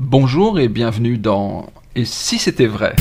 Bonjour et bienvenue dans Et si c'était vrai?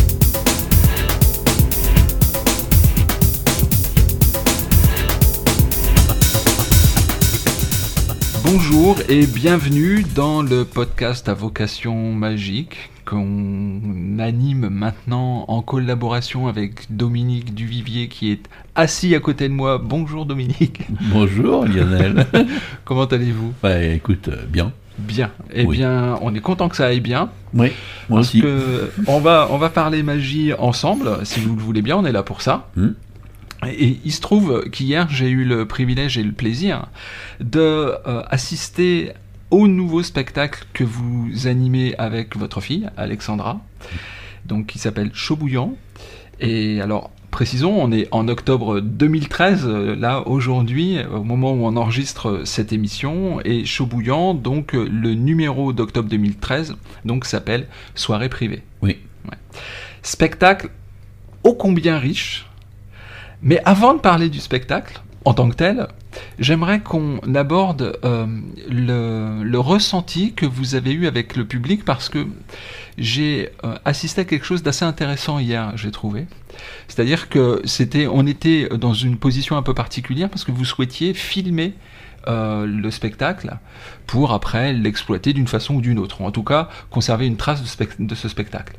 Bonjour et bienvenue dans le podcast à vocation magique qu'on anime maintenant en collaboration avec Dominique Duvivier qui est assis à côté de moi. Bonjour Dominique. Bonjour Lionel. Comment allez-vous? Bah écoute, euh, bien. Bien. Eh Oui. bien, on est content que ça aille bien. Oui, moi Parce aussi. que on va, on va parler magie ensemble, si vous le voulez bien, on est là pour ça. Hmm. Et il se trouve qu'hier, j'ai eu le privilège et le plaisir de euh, assister au nouveau spectacle que vous animez avec votre fille, Alexandra, donc qui s'appelle Chaud Bouillant. Et alors, précisons, on est en octobre 2013, euh, là, aujourd'hui, au moment où on enregistre cette émission, et Chaud Bouillant, donc euh, le numéro d'octobre 2013, donc s'appelle Soirée privée. Oui. Spectacle ô combien riche. Mais avant de parler du spectacle, en tant que tel, j'aimerais qu'on aborde euh, le, le ressenti que vous avez eu avec le public parce que j'ai euh, assisté à quelque chose d'assez intéressant hier, j'ai trouvé. C'est-à-dire que c'était, on était dans une position un peu particulière parce que vous souhaitiez filmer euh, le spectacle pour après l'exploiter d'une façon ou d'une autre, en tout cas conserver une trace de, ce spectacle.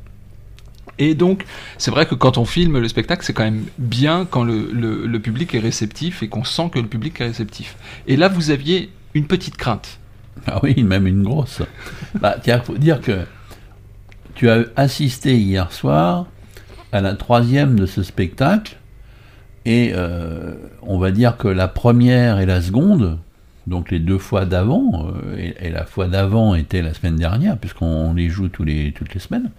Et donc, c'est vrai que quand on filme le spectacle, c'est quand même bien quand le public est réceptif et qu'on sent que le public est réceptif. Et là, vous aviez une petite crainte. Ah oui, même une grosse. bah tiens, faut dire que tu as assisté hier soir à la troisième de ce spectacle, et euh, on va dire que la première et la seconde, donc les deux fois d'avant, euh, et, et la fois d'avant était la semaine dernière, puisqu'on les joue tous les, toutes les semaines,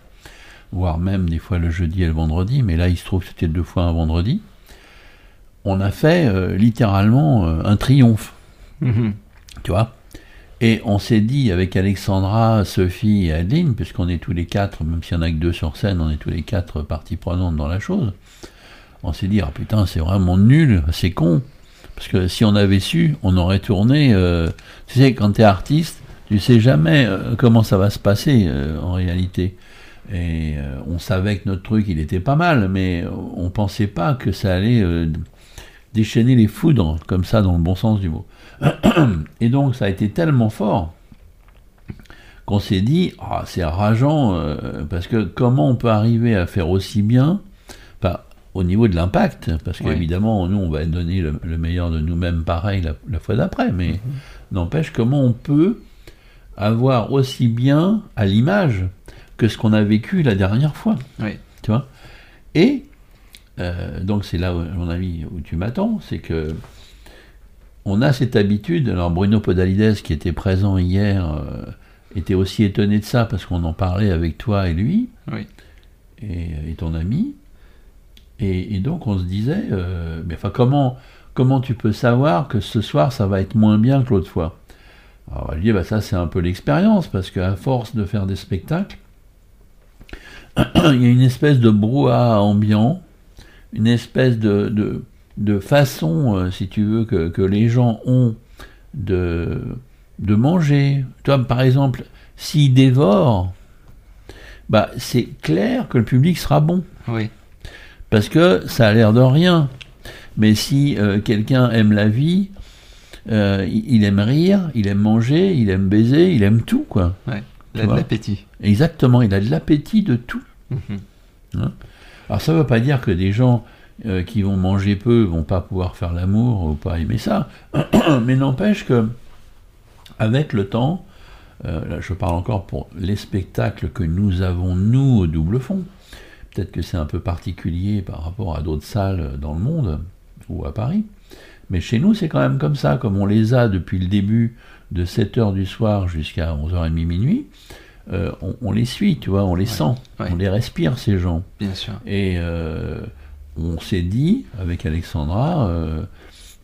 voire même des fois le jeudi et le vendredi, mais là il se trouve que c'était deux fois un vendredi. On a fait euh, littéralement un triomphe tu vois? Et on s'est dit avec Alexandra, Sophie et Adeline, puisqu'on est tous les quatre, même s'il y en a que deux sur scène, on est tous les quatre parties prenantes dans la chose. On s'est dit, ah putain, c'est vraiment nul, c'est con. Parce que si on avait su, on aurait tourné. euh, tu sais, quand tu es artiste, tu sais jamais euh, comment ça va se passer euh, en réalité. Et on savait que notre truc, il était pas mal, mais on pensait pas que ça allait déchaîner les foudres, comme ça, dans le bon sens du mot. Et donc ça a été tellement fort qu'on s'est dit, Ah, c'est rageant, euh, parce que comment on peut arriver à faire aussi bien, enfin, au niveau de l'impact, parce Oui. qu'évidemment, nous, on va donner le, le meilleur de nous-mêmes pareil la, la fois d'après, mais n'empêche, comment on peut avoir aussi bien à l'image que ce qu'on a vécu la dernière fois Oui. tu vois? Et euh, donc c'est là, où, à mon avis, où tu m'attends, c'est que on a cette habitude. Alors Bruno Podalides, qui était présent hier, euh, était aussi étonné de ça parce qu'on en parlait avec toi et lui Oui. et, et ton ami. Et, et donc on se disait, euh, mais enfin comment comment tu peux savoir que ce soir ça va être moins bien que l'autre fois? Alors je dis, bah, ça c'est un peu l'expérience parce qu'à force de faire des spectacles il y a une espèce de brouhaha ambiant, une espèce de, de, de façon, euh, si tu veux, que, que les gens ont de, de manger. Toi, par exemple, s'ils dévorent, bah, c'est clair que le public sera bon, Oui. parce que ça a l'air de rien. Mais si euh, quelqu'un aime la vie, euh, il il aime rire, il aime manger, il aime baiser, il aime tout, quoi. Ouais. Tu La- vois L'appétit. Exactement, il a de l'appétit de tout. Mhm. Alors ça ne veut pas dire que des gens euh, qui vont manger peu vont pas pouvoir faire l'amour ou pas aimer ça, mais n'empêche que avec le temps, euh, là je parle encore pour les spectacles que nous avons nous au double fond. Peut-être que c'est un peu particulier par rapport à d'autres salles dans le monde ou à Paris, mais chez nous c'est quand même comme ça, comme on les a depuis le début de 7h du soir jusqu'à 11h30 minuit. euh, on, on les suit, tu vois, on les sent, ouais. on les respire ces gens. Bien sûr. Et euh, on s'est dit, avec Alexandra, euh,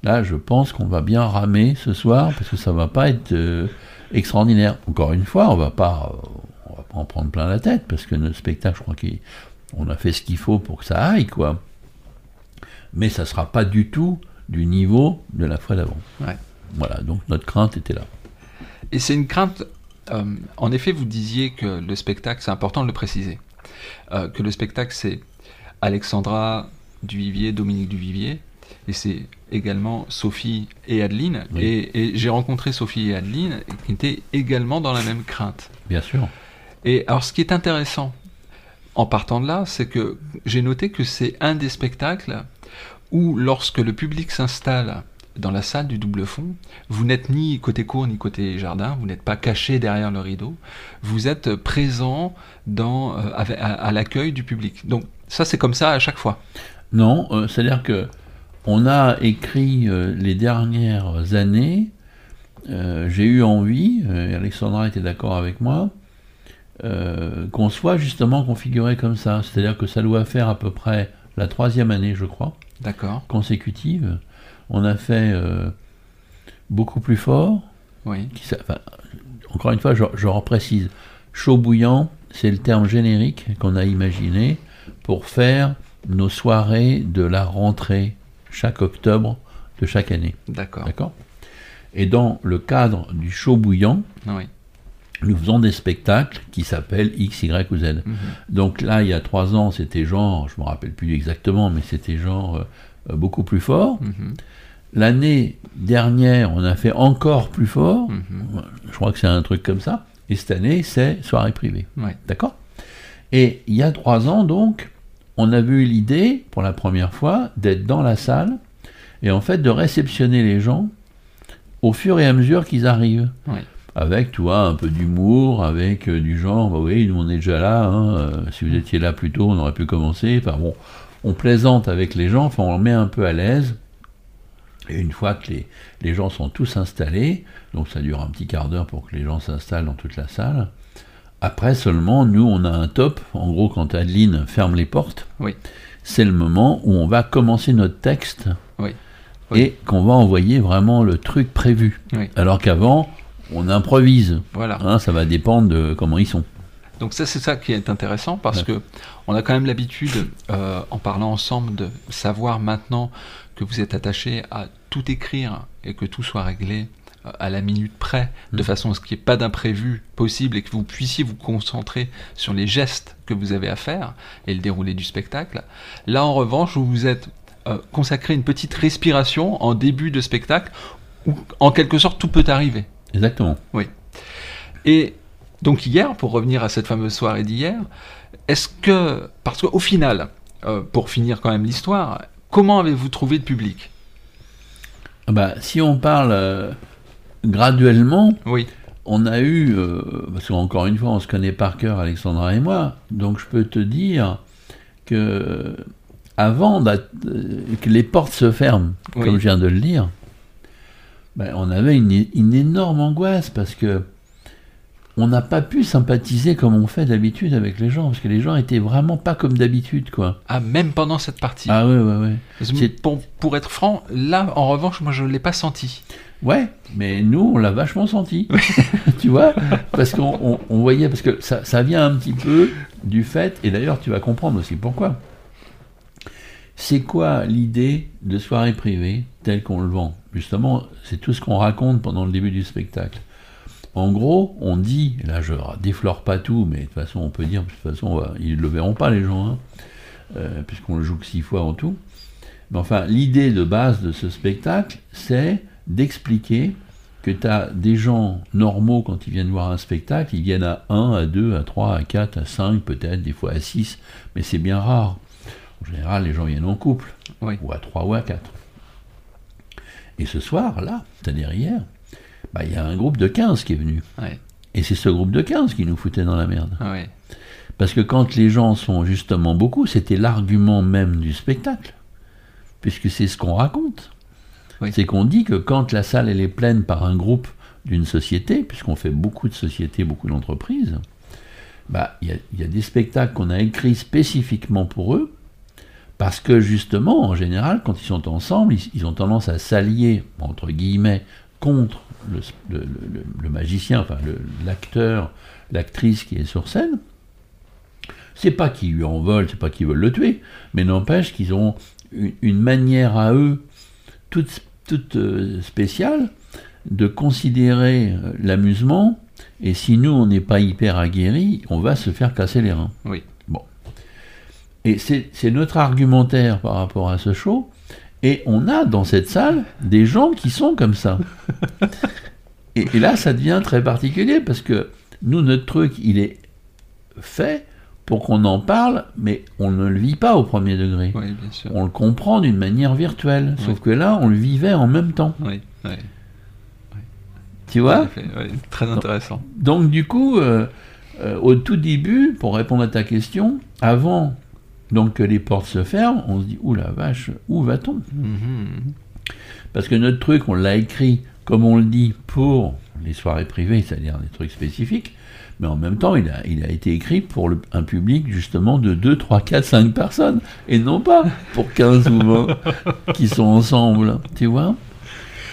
là, je pense qu'on va bien ramer ce soir, parce que ça va pas être euh, extraordinaire. Encore une fois, on va pas, euh, on va pas en prendre plein la tête, parce que notre spectacle, je crois qu'on a fait ce qu'il faut pour que ça aille, quoi. Mais ça sera pas du tout du niveau de la fois d'avant. Ouais. Voilà, donc notre crainte était là. Et c'est une crainte euh, en effet, vous disiez que le spectacle, c'est important de le préciser, que le spectacle, c'est Alexandra Duvivier, Dominique Duvivier, et c'est également Sophie et Adeline. Oui. Et, et j'ai rencontré Sophie et Adeline qui étaient également dans la même crainte. Bien sûr. Et alors, ce qui est intéressant en partant de là, c'est que j'ai noté que c'est un des spectacles où, lorsque le public s'installe dans la salle du double fond, vous n'êtes ni côté cour ni côté jardin, vous n'êtes pas caché derrière le rideau, vous êtes présent dans, euh, à l'accueil du public. Donc ça, c'est comme ça à chaque fois. Non, euh, c'est-à-dire que on a écrit euh, les dernières années. euh, J'ai eu envie, et Alexandra était d'accord avec moi, qu'on soit justement configuré comme ça. C'est-à-dire que ça doit faire à peu près la troisième année, je crois, D'accord consécutive. On a fait beaucoup plus fort. Oui. qui s'a- enfin, encore une fois, je, je reprécise, chaud bouillant, c'est le terme générique qu'on a imaginé pour faire nos soirées de la rentrée chaque octobre de chaque année. D'accord. D'accord? Et dans le cadre du chaud bouillant, Oui. nous faisons des spectacles qui s'appellent X, Y ou Z. Mhm. Donc là, il y a trois ans, c'était genre, je me rappelle plus exactement, mais c'était genre euh, euh, beaucoup plus fort. Mhm. L'année dernière, on a fait encore plus fort. Mhm. Je crois que c'est un truc comme ça. Et cette année, c'est soirée privée. D'accord? Et il y a trois ans, donc, on a eu l'idée, pour la première fois, d'être dans la salle et en fait de réceptionner les gens au fur et à mesure qu'ils arrivent. Avec, tu vois, un peu d'humour, avec euh, du genre, bah oui, nous on est déjà là, hein, euh, si vous étiez là plus tôt, on aurait pu commencer. Enfin bon, on plaisante avec les gens, enfin on les met un peu à l'aise. Et une fois que les, les gens sont tous installés, donc ça dure un petit quart d'heure pour que les gens s'installent dans toute la salle, après seulement, nous on a un top, en gros quand Adeline ferme les portes, Oui. c'est le moment où on va commencer notre texte Oui. Oui. et qu'on va envoyer vraiment le truc prévu. Alors qu'avant, on improvise. Voilà. Hein, ça va dépendre de comment ils sont. Donc ça c'est ça qui est intéressant parce Ouais. que on a quand même l'habitude euh, en parlant ensemble de savoir maintenant que vous êtes attaché à tout écrire et que tout soit réglé à la minute près de Mm. façon à ce qu'il n'y ait pas d'imprévu possible et que vous puissiez vous concentrer sur les gestes que vous avez à faire et le déroulé du spectacle. Là en revanche vous vous êtes euh, consacré une petite respiration en début de spectacle où en quelque sorte tout peut arriver. Exactement. Et donc hier, pour revenir à cette fameuse soirée d'hier, est-ce que, parce qu'au final, euh, pour finir quand même l'histoire, comment avez-vous trouvé le public? Ah Bah, si on parle euh, graduellement, Oui, on a eu, euh, parce qu'encore une fois, on se connaît par cœur, Alexandra et moi, donc je peux te dire que avant d'at- euh, que les portes se ferment, Oui. comme je viens de le dire, ben, on avait une, une énorme angoisse parce que on n'a pas pu sympathiser comme on fait d'habitude avec les gens, parce que les gens étaient vraiment pas comme d'habitude, quoi. ah, même pendant cette partie. Ah ouais, ouais, ouais. Pour, pour être franc, là, en revanche, moi, je ne l'ai pas senti. Ouais, mais nous, on l'a vachement senti. tu vois Parce qu'on on- on voyait, parce que ça, ça vient un petit peu du fait, et d'ailleurs, tu vas comprendre aussi pourquoi. C'est quoi l'idée de soirée privée telle qu'on le vend? Justement, c'est tout ce qu'on raconte pendant le début du spectacle. En gros, on dit, là je déflore pas tout, mais de toute façon on peut dire, de toute façon va- ils le verront pas les gens, hein, euh, puisqu'on le joue que six fois en tout. Mais enfin, l'idée de base de ce spectacle, c'est d'expliquer que tu as des gens normaux quand ils viennent voir un spectacle, ils viennent à 1, à 2, à 3, à 4, à 5, peut-être, des fois à 6, mais c'est bien rare. En général, les gens viennent en couple, Oui. ou à 3 ou à 4. Et ce soir, là, c'est-à-dire hier, bah, il y a un groupe de 15 qui est venu. Et c'est ce groupe de 15 qui nous foutait dans la merde. Ah. Parce que quand les gens sont justement beaucoup, c'était l'argument même du spectacle. Puisque c'est ce qu'on raconte. C'est qu'on dit que quand la salle est pleine par un groupe d'une société, puisqu'on fait beaucoup de sociétés, beaucoup d'entreprises, bah, il y, a- il y a des spectacles qu'on a écrits spécifiquement pour eux, parce que justement, en général, quand ils sont ensemble, ils, ont tendance à s'allier, entre guillemets, contre le, magicien, enfin l'acteur, l'actrice qui est sur scène. C'est pas qu'ils lui en veulent, c'est pas qu'ils veulent le tuer, mais n'empêche qu'ils ont une manière à eux, toute, toute euh, spéciale, de considérer euh, l'amusement Et si nous, on n'est pas hyper aguerris, on va se faire casser les reins. Oui. Bon. Et c'est c'est notre argumentaire par rapport à ce show. Et on a dans cette salle des gens qui sont comme ça. Et, et là, ça devient très particulier parce que nous, notre truc, il est fait pour qu'on en parle, mais on ne le vit pas au premier degré. Oui, bien sûr. On le comprend d'une manière virtuelle. Sauf que là, on le vivait en même temps. Oui, oui. Tu vois. Très intéressant. Donc du coup, euh, euh, au tout début, pour répondre à ta question, avant donc que les portes se ferment, on se dit ouh la vache, où va-t-on? Mhm. Parce que notre truc, on l'a écrit comme on le dit pour les soirées privées, c'est-à-dire des trucs spécifiques, mais en même temps, il a, il a été écrit pour le- un public justement de 2, 3, 4, 5 personnes, et non pas pour 15 ou 20 qui sont ensemble, tu vois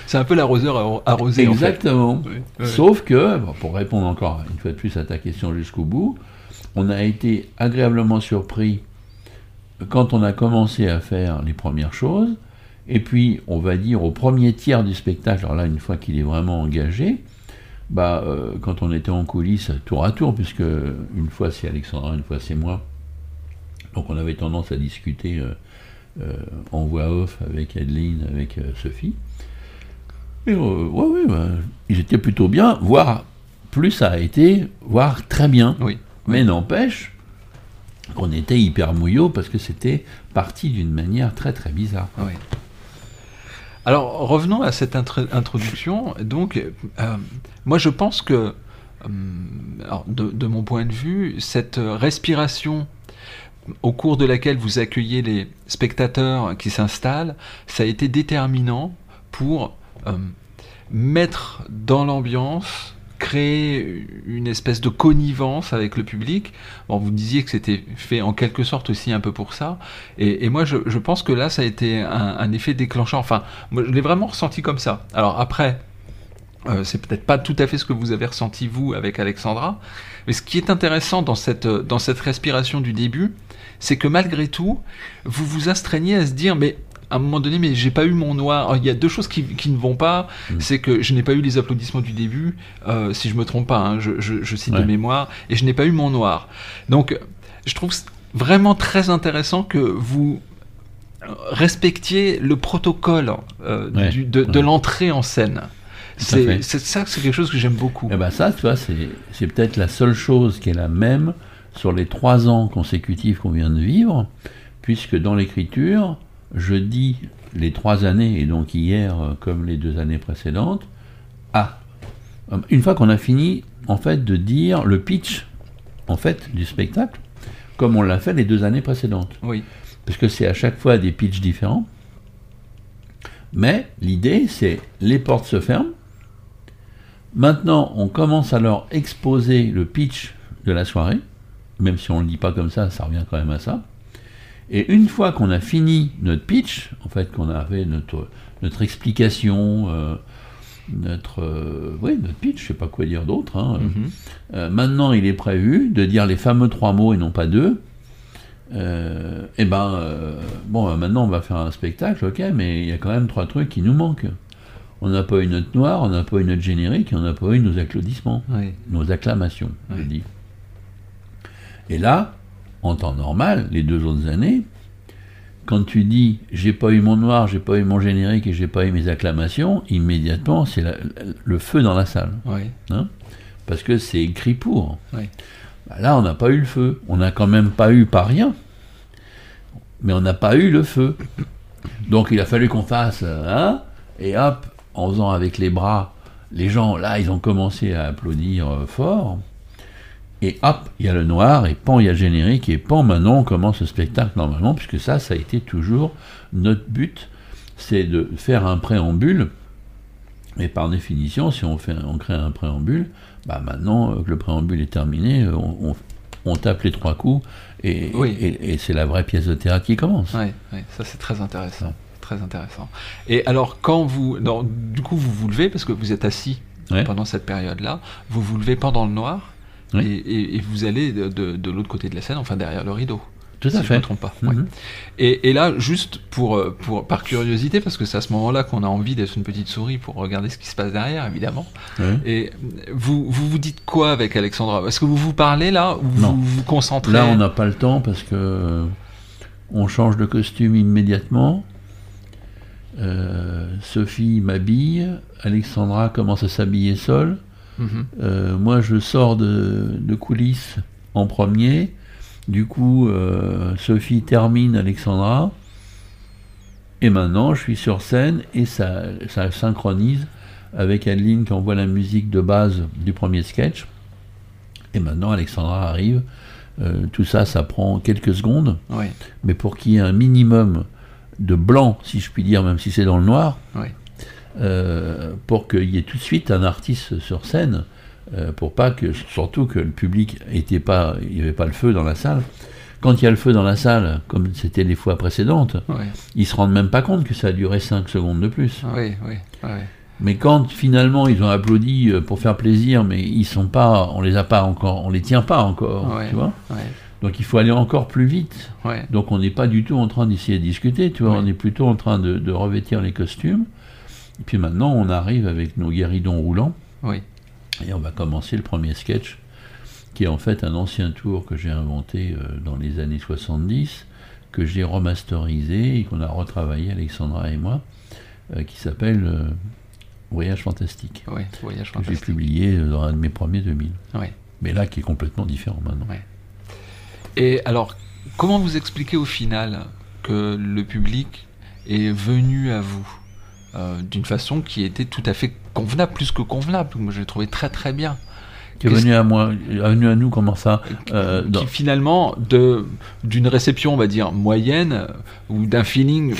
C'est un peu l'arroseur arro- arrosé. en fait. Exactement. Oui, oui. Sauf que, pour répondre encore une fois de plus à ta question jusqu'au bout, on a été agréablement surpris quand on a commencé à faire les premières choses, et puis on va dire au premier tiers du spectacle, alors là une fois qu'il est vraiment engagé, bah, euh, quand on était en coulisses tour à tour, puisque une fois c'est Alexandra, une fois c'est moi, donc on avait tendance à discuter euh, euh, en voix off avec Adeline, avec Sophie. Et ouais, ouais, bah, ils étaient plutôt bien, voire plus ça a été, voire très bien. Oui. Mais n'empêche qu'on était hyper mouillot parce que c'était parti d'une manière très très bizarre. Oui. Alors revenons à cette intro- introduction. Donc, euh, moi je pense que, euh, de mon point de vue, cette respiration au cours de laquelle vous accueillez les spectateurs qui s'installent, ça a été déterminant pour euh, mettre dans l'ambiance, créer une espèce de connivence avec le public. Bon, vous disiez que c'était fait en quelque sorte aussi un peu pour ça. Et, moi, je, pense que là, ça a été un, effet déclencheur. Enfin, moi, je l'ai vraiment ressenti comme ça. Alors après, euh, c'est peut-être pas tout à fait ce que vous avez ressenti vous avec Alexandra, mais ce qui est intéressant dans cette, dans cette respiration du début, c'est que malgré tout, vous vous astreignez à se dire, mais à un moment donné, mais j'ai pas eu mon noir. Alors, Il y a deux choses qui, qui ne vont pas. Mm. C'est que je n'ai pas eu les applaudissements du début, euh, si je me trompe pas, hein, je, je- je cite de Ouais. mémoire, et je n'ai pas eu mon noir. Donc, je trouve vraiment très intéressant que vous respectiez le protocole euh, Ouais, du- de, de l'entrée en scène. C'est ça, c'est quelque chose que j'aime beaucoup. Et ben ça, tu vois, c'est peut-être la seule chose qui est la même sur les trois ans consécutifs qu'on vient de vivre, puisque dans l'écriture, je dis les trois années, et donc hier euh, comme les deux années précédentes, ah, euh, une fois qu'on a fini, en fait, de dire le pitch, en fait, du spectacle, comme on l'a fait les deux années précédentes. Oui, parce que c'est à chaque fois des pitchs différents. Mais l'idée, c'est les portes se ferment. Maintenant, on commence à leur exposer le pitch de la soirée, même si on ne le dit pas comme ça, ça revient quand même à ça. Et une fois qu'on a fini notre pitch, en fait, qu'on a fait notre, notre explication, euh, notre, euh, oui, notre pitch, je sais pas quoi dire d'autre, hein, Mhm. euh, maintenant, il est prévu de dire les fameux trois mots et non pas deux. Euh, et ben, euh, bon, euh, maintenant on va faire un spectacle, ok, mais il y a quand même trois trucs qui nous manquent. On n'a pas eu notre noir, on n'a pas eu notre générique, et on n'a pas eu nos applaudissements, oui, nos acclamations, je dis. Et là, en temps normal, les deux autres années, quand tu dis j'ai pas eu mon noir, j'ai pas eu mon générique et j'ai pas eu mes acclamations, immédiatement c'est le feu dans la salle oui, parce que c'est écrit pour. Oui. Bah là, on n'a pas eu le feu. On n'a quand même pas eu pas rien, mais on n'a pas eu le feu. Donc il a fallu qu'on fasse, hein, et hop, en faisant avec les bras, les gens, là, ils ont commencé à applaudir euh, fort. Et hop, il y a le noir, et pan, il y a le générique, et pan, maintenant, on commence le spectacle normalement, puisque ça, ça a été toujours notre but, c'est de faire un préambule. Et par définition, si on, fait, on crée un préambule, bah maintenant euh, que le préambule est terminé, euh, on, on- on tape les trois coups et, Oui. et- et c'est la vraie pièce de théâtre qui commence. oui, oui, ça c'est très intéressant. Très intéressant. Et alors, quand vous. non, du coup, vous vous levez parce que vous êtes assis Ouais. pendant cette période-là, vous vous levez pendant le noir Oui. et, vous allez de, de- de l'autre côté de la scène, enfin derrière le rideau. Tout si à je fait. me trompe pas. Mhm. ouais. Et, et là, juste pour, euh, pour, par curiosité, parce que c'est à ce moment-là qu'on a envie d'être une petite souris pour regarder ce qui se passe derrière, évidemment. Et vous, vous vous dites quoi avec Alexandra? Est-ce que vous vous parlez là ou Non. vous vous concentrez? Là, on n'a pas le temps parce que euh, on change de costume immédiatement. Euh, Sophie m'habille, Alexandra commence à s'habiller seule. Euh, moi, je sors de, de coulisses en premier. Du coup, euh, Sophie termine Alexandra. Et maintenant, je suis sur scène et ça, ça synchronise avec Adeline qui envoie la musique de base du premier sketch. Et maintenant, Alexandra arrive. Euh, tout ça, ça prend quelques secondes. Oui, Mais pour qu'il y ait un minimum de blanc, si je puis dire, même si c'est dans le noir, oui. Euh, pour qu'il y ait tout de suite un artiste sur scène, euh, pour pas que, surtout que le public était pas, il n'y avait pas le feu dans la salle. Quand il y a le feu dans la salle, comme c'était les fois précédentes, Oui, ils se rendent même pas compte que ça a duré 5 secondes de plus. oui, oui. oui. Mais quand finalement ils ont applaudi euh, pour faire plaisir, mais ils sont pas, on les a pas encore, on les tient pas encore, Ouais. tu vois. Ouais, Donc il faut aller encore plus vite. ouais. Donc on n'est pas du tout en train d'essayer de discuter, tu vois, on est plutôt en train de, de revêtir les costumes. Et puis maintenant on arrive avec nos guéridons roulants Oui. et on va commencer le premier sketch, qui est en fait un ancien tour que j'ai inventé euh, dans les années 70, que j'ai remasterisé et qu'on a retravaillé Alexandra et moi, euh, qui s'appelle euh, Voyage fantastique, Oui, voyage que j'ai fantastique. publié dans un de mes premiers 2000. Ouais. Mais là qui est complètement différent maintenant. Ouais. Et alors, comment vous expliquez au final que le public est venu à vous? D'une façon qui était tout à fait convenable, plus que convenable Moi, je l'ai trouvé très très bien. Qui est venu à moi, venu à nous comment ça Euh, qui finalement, de d'une réception, on va dire, moyenne, euh, ou d'un feeling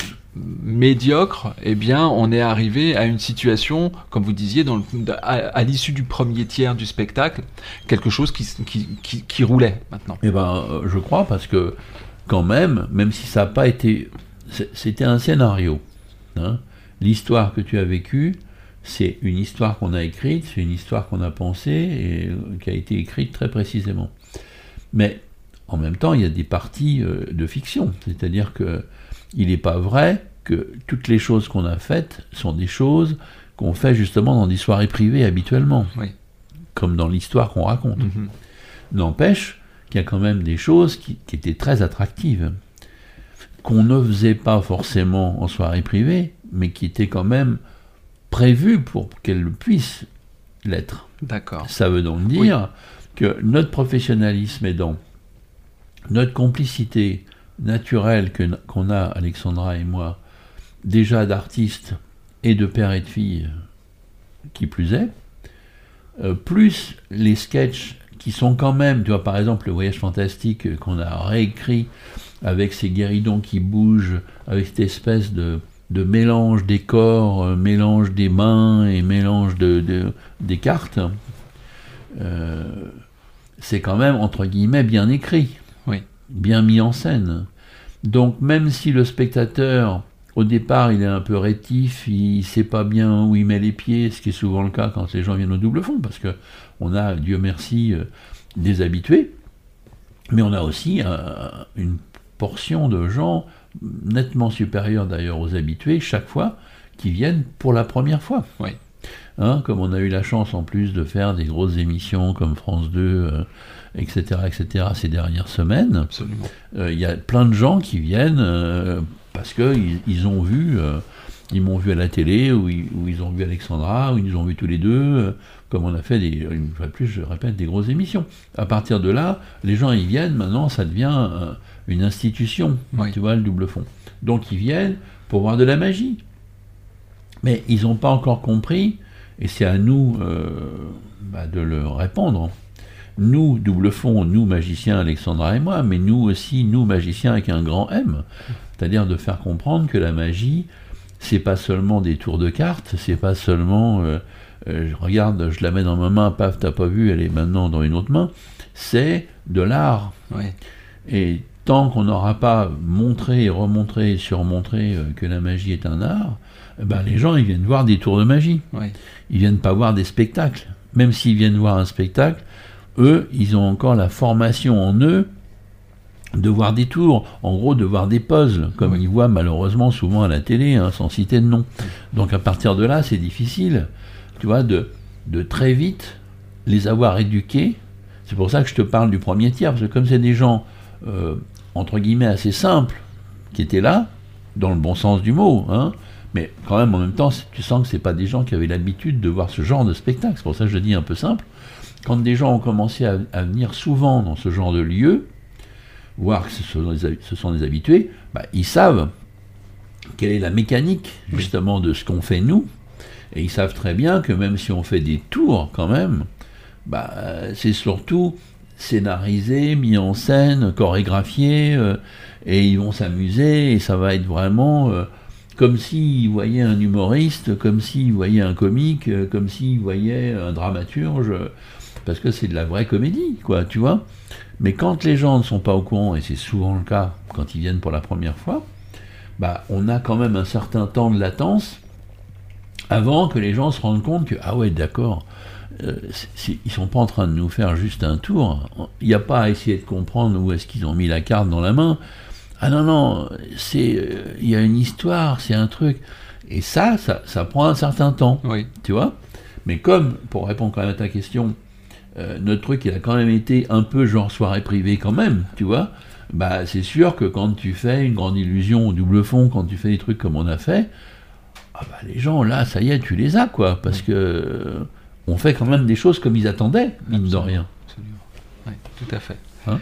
médiocre, eh bien, on est arrivé à une situation, comme vous disiez, dans le, à, à l'issue du premier tiers du spectacle, quelque chose qui, qui, qui, qui roulait maintenant. Eh ben, euh, je crois parce que quand même, même si ça n'a pas été, c'était un scénario. hein. L'histoire que tu as vécue, c'est une histoire qu'on a écrite, c'est une histoire qu'on a pensée et euh, qui a été écrite très précisément. Mais en même temps, il y a des parties euh, de fiction, c'est-à-dire que il n'est pas vrai que toutes les choses qu'on a faites sont des choses qu'on fait justement dans des soirées privées habituellement, Oui. comme dans l'histoire qu'on raconte. Mhm. N'empêche qu'il y a quand même des choses qui, qui étaient très attractives, qu'on ne faisait pas forcément en soirée privée, mais qui étaient quand même prévues pour qu'elles puissent l'être. D'accord. Ça veut donc dire que notre professionnalisme est dans notre complicité naturelle que- qu'on a, Alexandra et moi, déjà d'artistes et de père et de fille, qui plus est, euh, plus les sketchs qui sont quand même, tu vois, par exemple, le voyage fantastique qu'on a réécrit avec ces guéridons qui bougent, avec cette espèce de, de mélange des corps, euh, mélange des mains et mélange de, de- des cartes, euh, c'est quand même, entre guillemets, bien écrit, Oui. bien mis en scène. Donc même si le spectateur, au départ, il est un peu rétif, il ne sait pas bien où il met les pieds, ce qui est souvent le cas quand les gens viennent au double fond, parce que on a, Dieu merci, euh, des habitués, mais on a aussi une portion de gens nettement supérieure d'ailleurs aux habitués chaque fois qui viennent pour la première fois. Oui. Hein, comme on a eu la chance en plus de faire des grosses émissions comme France 2, euh, etc., etc., ces dernières semaines, Absolument. euh, il y a plein de gens qui viennent euh, parce qu'ils ils ont vu, euh, ils m'ont vu à la télé, ou ils, ou ils ont vu Alexandra, ou ils nous ont vu tous les deux, comme on a fait, des, une fois de plus, je répète, des grosses émissions. À partir de là, les gens ils viennent, maintenant ça devient une institution, Oui. tu vois, le double fond. Donc ils viennent pour voir de la magie. Mais ils n'ont pas encore compris, et c'est à nous euh, bah, de le répondre. Nous, double fond, nous magiciens, Alexandra et moi, mais nous aussi, nous magiciens avec un grand M. C'est-à-dire de faire comprendre que la magie, c'est pas seulement des tours de cartes, c'est pas seulement, euh, euh, je regarde, je la mets dans ma main, paf, t'as pas vu, elle est maintenant dans une autre main. C'est de l'art. Oui. Et tant qu'on n'aura pas montré, remontré et surmontré euh, que la magie est un art, eh ben, les gens ils viennent voir des tours de magie. Oui. Ils viennent pas voir des spectacles. Même s'ils viennent voir un spectacle, eux, ils ont encore la formation en eux de voir des tours, en gros de voir des puzzles, comme ils voient malheureusement souvent à la télé, hein, sans citer de nom. Donc à partir de là, c'est difficile, tu vois, de, de très vite les avoir éduqués. C'est pour ça que je te parle du premier tiers, parce que comme c'est des gens, euh, entre guillemets, assez simples, qui étaient là, dans le bon sens du mot, hein, mais quand même en même temps, tu sens que c'est pas des gens qui avaient l'habitude de voir ce genre de spectacle. C'est pour ça que je dis un peu simple. Quand des gens ont commencé à, à venir souvent dans ce genre de lieu, voir que ce sont des, ce sont des habitués, bah, ils savent quelle est la mécanique justement de ce qu'on fait nous, et ils savent très bien que même si on fait des tours quand même, bah, c'est surtout scénarisé, mis en scène, chorégraphié, euh, et ils vont s'amuser, et ça va être vraiment euh, comme s'ils voyaient un humoriste, comme s'ils voyaient un comique, euh, comme s'ils voyaient un dramaturge, parce que c'est de la vraie comédie, quoi, tu vois. Mais quand les gens ne sont pas au courant, et c'est souvent le cas quand ils viennent pour la première fois, bah, on a quand même un certain temps de latence avant que les gens se rendent compte que, ah ouais, d'accord, euh, ils sont pas en train de nous faire juste un tour. Il n'y a pas à essayer de comprendre où est-ce qu'ils ont mis la carte dans la main. Ah non, non, c'est, euh, il y a une histoire, c'est un truc. Et ça, ça, ça prend un certain temps Oui. tu vois. Mais comme, pour répondre quand même à ta question, euh, notre truc, il a quand même été un peu genre soirée privée quand même, tu vois. Bah, c'est sûr que quand tu fais une grande illusion au double fond, quand tu fais des trucs comme on a fait, ah bah, les gens, là, ça y est, tu les as, quoi. Parce que on fait quand même des choses comme ils attendaient, mine de rien. Absolument. Oui, tout à fait. Hein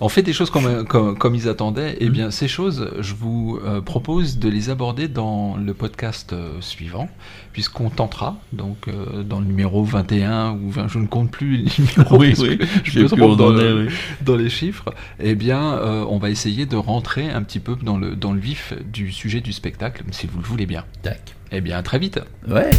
on fait des choses comme, comme, comme ils attendaient. Eh bien, ces choses, je vous euh, propose de les aborder dans le podcast euh, suivant, puisqu'on tentera, donc euh, dans le numéro 21 ou 20, je ne compte plus les numéros, Oui, oui, je me trompe dans, le- oui. dans les chiffres. Eh bien, on va essayer de rentrer un petit peu dans le, dans le vif du sujet du spectacle, si vous le voulez bien. Tac. Eh bien, à très vite Ouais.